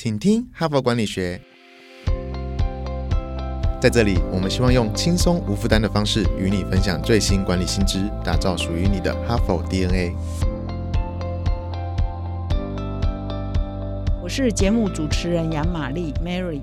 请听哈佛管理学。在这里，我们希望用轻松无负担的方式与你分享最新管理新知，打造属于你的哈佛 DNA。我是节目主持人杨玛丽 Mary。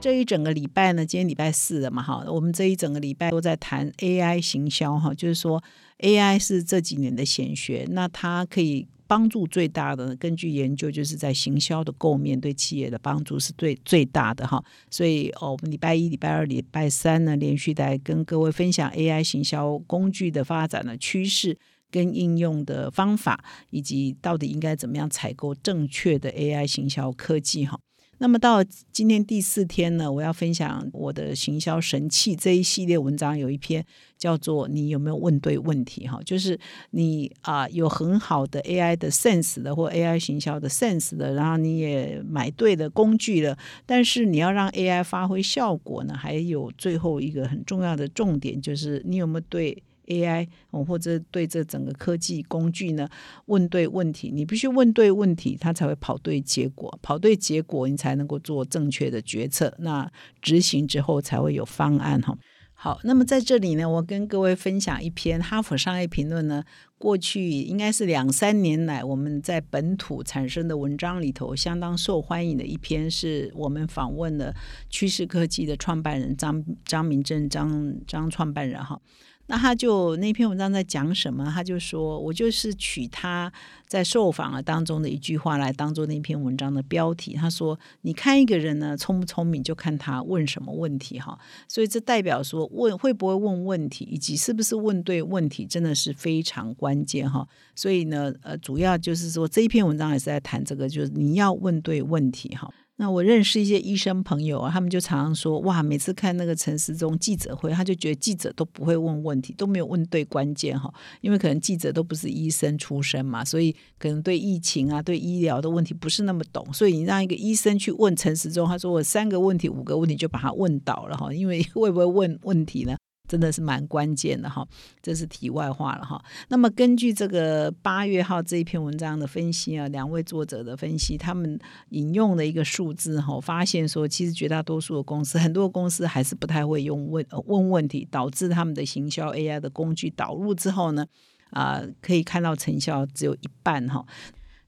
这一整个礼拜呢，今天礼拜四了嘛，哈，我们这一整个礼拜都在谈 AI 行销，哈，就是说 AI 是这几年的显学，那它可以帮助最大的，根据研究，就是在行销的构面对企业的帮助是最最大的，哈，所以哦，我们礼拜一、礼拜二、礼拜三呢，连续在跟各位分享 AI 行销工具的发展的趋势跟应用的方法，以及到底应该怎么样采购正确的 AI 行销科技，哈。那么到今天第四天呢，我要分享我的行销神器这一系列文章，有一篇叫做“你有没有问对问题”哈，就是你啊有很好的 AI 的 sense 的或 AI 行销的 sense 的，然后你也买对了工具了，但是你要让 AI 发挥效果呢，还有最后一个很重要的重点，就是你有没有对。AI 哦，或者对这整个科技工具呢，问对问题，你必须问对问题，它才会跑对结果，跑对结果，你才能够做正确的决策。那执行之后才会有方案哈。好，那么在这里呢，我跟各位分享一篇《哈佛商业评论》呢，过去应该是两三年来我们在本土产生的文章里头相当受欢迎的一篇，是我们访问了趋势科技的创办人张张明正张张创办人哈。那他就那篇文章在讲什么？他就说我就是取他在受访的当中的一句话来当做那篇文章的标题。他说：“你看一个人呢聪不聪明，就看他问什么问题哈。所以这代表说问会不会问问题，以及是不是问对问题，真的是非常关键哈。所以呢，呃，主要就是说这一篇文章也是在谈这个，就是你要问对问题哈。”那我认识一些医生朋友啊，他们就常常说，哇，每次看那个陈时中记者会，他就觉得记者都不会问问题，都没有问对关键哈，因为可能记者都不是医生出身嘛，所以可能对疫情啊、对医疗的问题不是那么懂，所以你让一个医生去问陈时中，他说我三个问题、五个问题就把他问倒了哈，因为 会不会问问题呢？真的是蛮关键的哈，这是题外话了哈。那么根据这个八月号这一篇文章的分析啊，两位作者的分析，他们引用的一个数字哈，发现说，其实绝大多数的公司，很多公司还是不太会用问问问题，导致他们的行销 AI 的工具导入之后呢，啊，可以看到成效只有一半哈。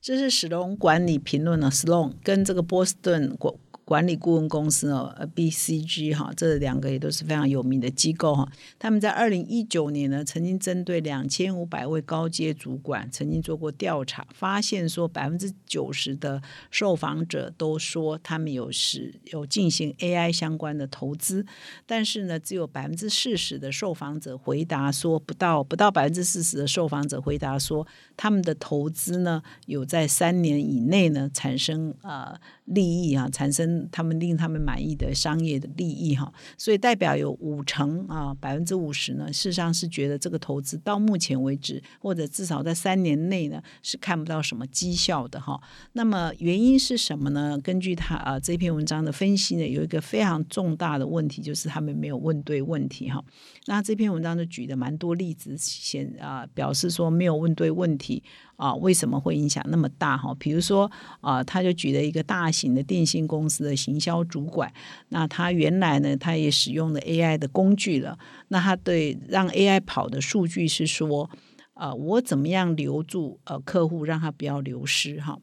这是史隆管理评论呢，史隆跟这个波士顿国。管理顾问公司哦，呃，BCG 哈，这两个也都是非常有名的机构哈。他们在二零一九年呢，曾经针对两千五百位高阶主管，曾经做过调查，发现说百分之九十的受访者都说他们有使有进行 AI 相关的投资，但是呢，只有百分之四十的受访者回答说不到不到百分之四十的受访者回答说他们的投资呢有在三年以内呢产生呃利益啊，产生。他们令他们满意的商业的利益哈，所以代表有五成啊，百分之五十呢，事实上是觉得这个投资到目前为止，或者至少在三年内呢，是看不到什么绩效的哈。那么原因是什么呢？根据他啊这篇文章的分析呢，有一个非常重大的问题，就是他们没有问对问题哈。那这篇文章就举的蛮多例子，显啊表示说没有问对问题。啊，为什么会影响那么大哈？比如说啊，他就举了一个大型的电信公司的行销主管，那他原来呢，他也使用了 AI 的工具了，那他对让 AI 跑的数据是说，呃，我怎么样留住呃客户，让他不要流失哈？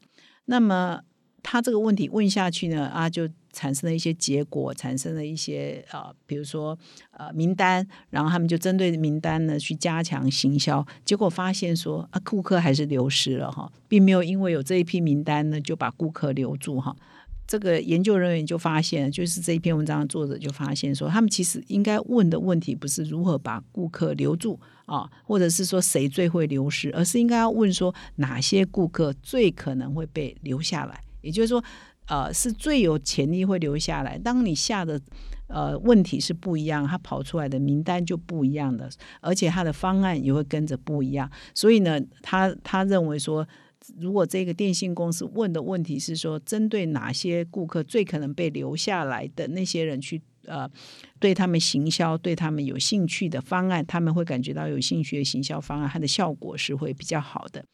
那么他这个问题问下去呢，啊就。产生了一些结果，产生了一些呃，比如说呃名单，然后他们就针对名单呢去加强行销，结果发现说啊顾客还是流失了哈，并没有因为有这一批名单呢就把顾客留住哈。这个研究人员就发现，就是这一篇文章的作者就发现说，他们其实应该问的问题不是如何把顾客留住啊，或者是说谁最会流失，而是应该要问说哪些顾客最可能会被留下来，也就是说。呃，是最有潜力会留下来。当你下的呃问题是不一样，他跑出来的名单就不一样的，而且他的方案也会跟着不一样。所以呢，他他认为说，如果这个电信公司问的问题是说，针对哪些顾客最可能被留下来的那些人去呃，对他们行销，对他们有兴趣的方案，他们会感觉到有兴趣的行销方案，它的效果是会比较好的。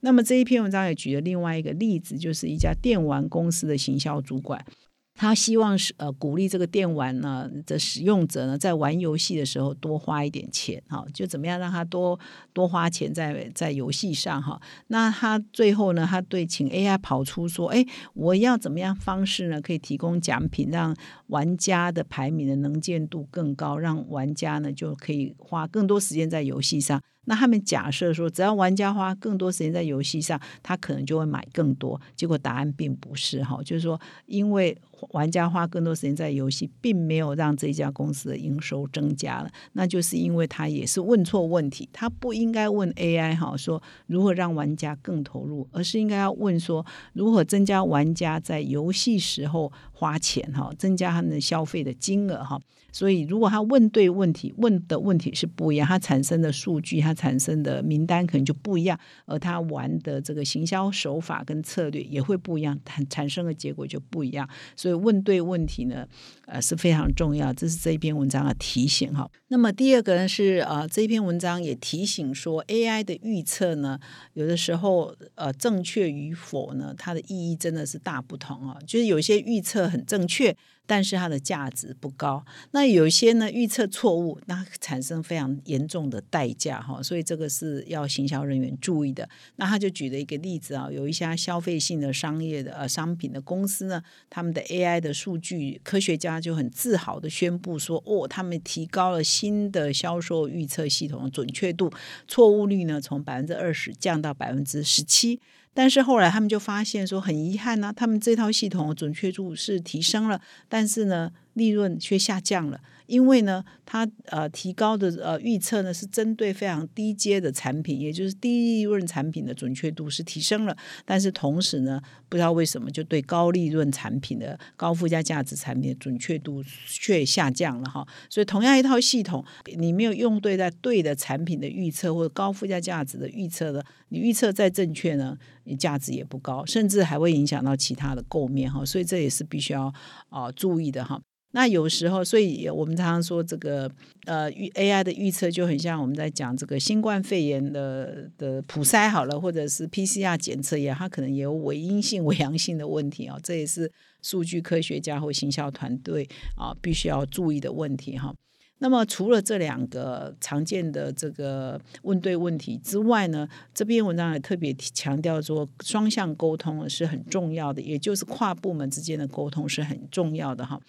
那么这一篇文章也举了另外一个例子，就是一家电玩公司的行销主管。他希望是呃鼓励这个电玩呢的使用者呢，在玩游戏的时候多花一点钱哈，就怎么样让他多多花钱在在游戏上哈。那他最后呢，他对请 AI 跑出说，哎，我要怎么样方式呢，可以提供奖品，让玩家的排名的能见度更高，让玩家呢就可以花更多时间在游戏上。那他们假设说，只要玩家花更多时间在游戏上，他可能就会买更多。结果答案并不是哈，就是说，因为玩家花更多时间在游戏，并没有让这家公司的营收增加了。那就是因为他也是问错问题，他不应该问 AI 哈，说如何让玩家更投入，而是应该要问说如何增加玩家在游戏时候花钱哈，增加他们的消费的金额哈。所以，如果他问对问题，问的问题是不一样，他产生的数据，他产生的名单可能就不一样，而他玩的这个行销手法跟策略也会不一样，产产生的结果就不一样。所以，问对问题呢，呃是非常重要，这是这一篇文章的提醒哈。那么第二个呢是呃这一篇文章也提醒说，AI 的预测呢，有的时候呃正确与否呢，它的意义真的是大不同啊，就是有些预测很正确。但是它的价值不高，那有些呢预测错误，那产生非常严重的代价哈，所以这个是要行销人员注意的。那他就举了一个例子啊，有一家消费性的商业的呃商品的公司呢，他们的 AI 的数据科学家就很自豪的宣布说，哦，他们提高了新的销售预测系统的准确度，错误率呢从百分之二十降到百分之十七。但是后来他们就发现说，很遗憾呢，他们这套系统准确度是提升了，但是呢，利润却下降了。因为呢，它呃提高的呃预测呢是针对非常低阶的产品，也就是低利润产品的准确度是提升了，但是同时呢，不知道为什么就对高利润产品的高附加价值产品的准确度却下降了哈。所以同样一套系统，你没有用对在对的产品的预测或者高附加价值的预测的，你预测再正确呢，你价值也不高，甚至还会影响到其他的构面哈。所以这也是必须要啊注意的哈。那有时候，所以我们常常说这个呃预 AI 的预测就很像我们在讲这个新冠肺炎的的普筛好了，或者是 PCR 检测也，它可能也有伪阴性、伪阳性的问题啊，这也是数据科学家或行销团队啊必须要注意的问题哈。那么除了这两个常见的这个问对问题之外呢，这篇文章也特别强调说，双向沟通是很重要的，也就是跨部门之间的沟通是很重要的哈。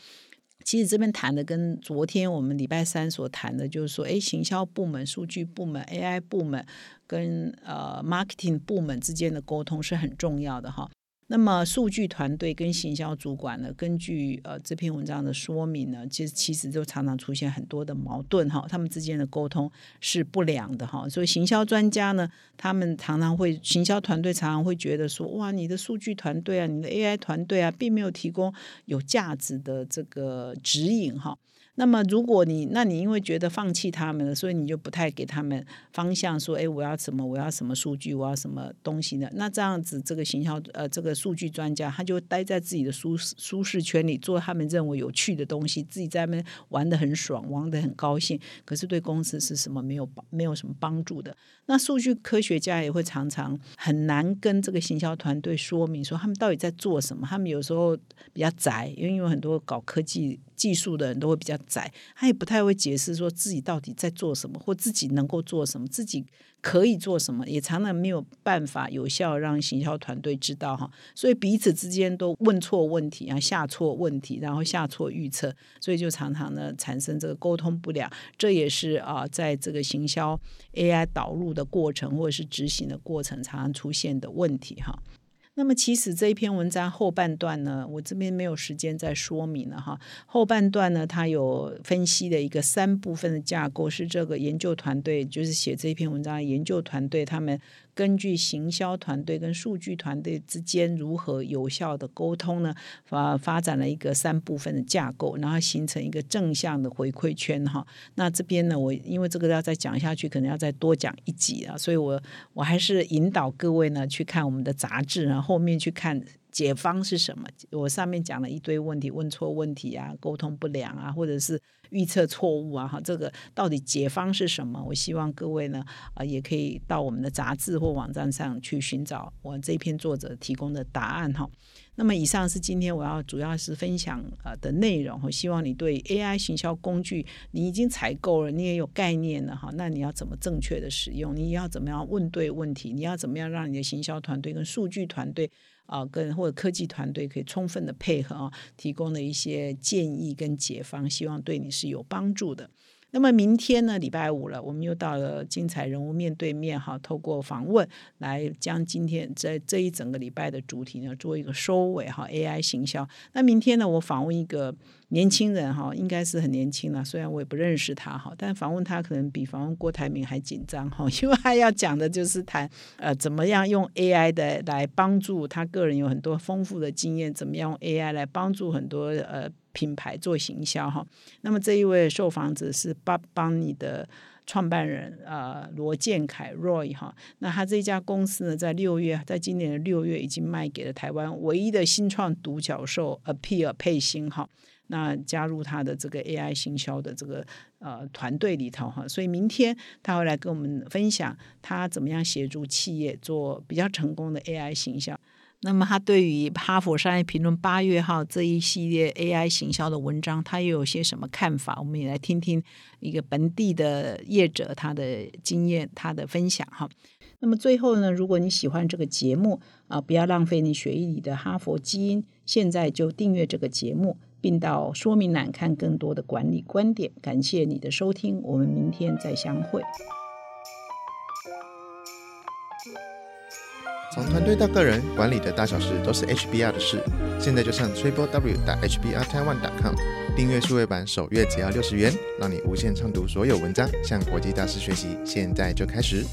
其实这边谈的跟昨天我们礼拜三所谈的，就是说，哎，行销部门、数据部门、AI 部门跟呃 marketing 部门之间的沟通是很重要的哈。那么，数据团队跟行销主管呢，根据呃这篇文章的说明呢，其实其实就常常出现很多的矛盾哈，他们之间的沟通是不良的哈。所以，行销专家呢，他们常常会，行销团队常常会觉得说，哇，你的数据团队啊，你的 AI 团队啊，并没有提供有价值的这个指引哈。那么，如果你，那你因为觉得放弃他们了，所以你就不太给他们方向，说，哎，我要什么，我要什么数据，我要什么东西呢？那这样子，这个行销，呃，这个数据专家，他就待在自己的舒适舒适圈里，做他们认为有趣的东西，自己在那边玩的很爽，玩的很高兴，可是对公司是什么没有没有什么帮助的。那数据科学家也会常常很难跟这个行销团队说明，说他们到底在做什么。他们有时候比较宅，因为有很多搞科技。技术的人都会比较窄，他也不太会解释说自己到底在做什么，或自己能够做什么，自己可以做什么，也常常没有办法有效让行销团队知道哈。所以彼此之间都问错问题啊，下错问题，然后下错预测，所以就常常呢产生这个沟通不良。这也是啊，在这个行销 AI 导入的过程或者是执行的过程常常出现的问题哈。那么其实这一篇文章后半段呢，我这边没有时间再说明了哈。后半段呢，它有分析的一个三部分的架构，是这个研究团队，就是写这篇文章的研究团队他们。根据行销团队跟数据团队之间如何有效的沟通呢？发发展了一个三部分的架构，然后形成一个正向的回馈圈哈。那这边呢，我因为这个要再讲下去，可能要再多讲一集啊，所以我我还是引导各位呢去看我们的杂志，然后后面去看。解方是什么？我上面讲了一堆问题，问错问题啊，沟通不良啊，或者是预测错误啊，哈，这个到底解方是什么？我希望各位呢，啊，也可以到我们的杂志或网站上去寻找我这篇作者提供的答案，哈。那么以上是今天我要主要是分享呃的内容，我希望你对 AI 行销工具你已经采购了，你也有概念了哈，那你要怎么正确的使用？你要怎么样问对问题？你要怎么样让你的行销团队跟数据团队啊，跟或者科技团队可以充分的配合啊，提供的一些建议跟解方，希望对你是有帮助的。那么明天呢，礼拜五了，我们又到了精彩人物面对面哈，透过访问来将今天在这一整个礼拜的主题呢做一个收尾哈。AI 行销。那明天呢，我访问一个年轻人哈，应该是很年轻了，虽然我也不认识他哈，但访问他可能比访问郭台铭还紧张哈，因为他要讲的就是谈呃怎么样用 AI 的来帮助他个人有很多丰富的经验，怎么样用 AI 来帮助很多呃。品牌做行销哈，那么这一位受访者是帮帮你的创办人啊罗建凯 Roy 哈，那他这家公司呢，在六月，在今年的六月已经卖给了台湾唯一的新创独角兽 Appear 配星哈，那加入他的这个 AI 行销的这个呃团队里头哈，所以明天他会来跟我们分享他怎么样协助企业做比较成功的 AI 行销。那么他对于《哈佛商业评论》八月号这一系列 AI 行销的文章，他又有些什么看法？我们也来听听一个本地的业者他的经验、他的分享哈。那么最后呢，如果你喜欢这个节目啊，不要浪费你血液里的哈佛基因，现在就订阅这个节目，并到说明栏看更多的管理观点。感谢你的收听，我们明天再相会。从团队到个人，管理的大小事都是 HBR 的事。现在就上 triple w 打 hbr taiwan com 订阅数位版，首月只要六十元，让你无限畅读所有文章，向国际大师学习。现在就开始。